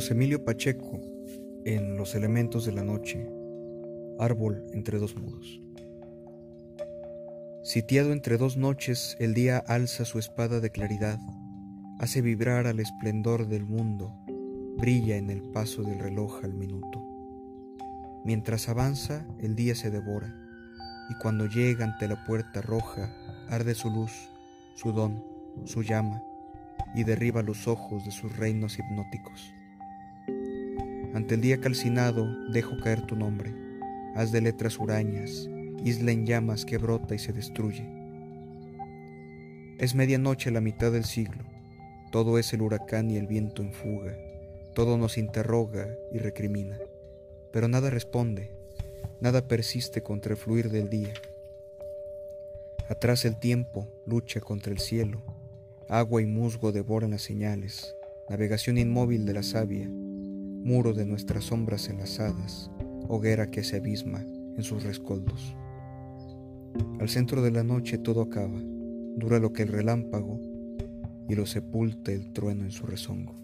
José Emilio Pacheco, en Los elementos de la noche, árbol entre dos muros. Sitiado entre dos noches, el día alza su espada de claridad, hace vibrar al esplendor del mundo, brilla en el paso del reloj al minuto. Mientras avanza, el día se devora, y cuando llega ante la puerta roja, arde su luz, su don, su llama, y derriba los ojos de sus reinos hipnóticos. Ante el día calcinado dejo caer tu nombre, haz de letras hurañas, isla en llamas que brota y se destruye. Es medianoche la mitad del siglo, todo es el huracán y el viento en fuga, todo nos interroga y recrimina, pero nada responde, nada persiste contra el fluir del día. Atrás el tiempo lucha contra el cielo, agua y musgo devoran las señales, navegación inmóvil de la savia, muro de nuestras sombras enlazadas, hoguera que se abisma en sus rescoldos. Al centro de la noche todo acaba, dura lo que el relámpago y lo sepulta el trueno en su rezongo.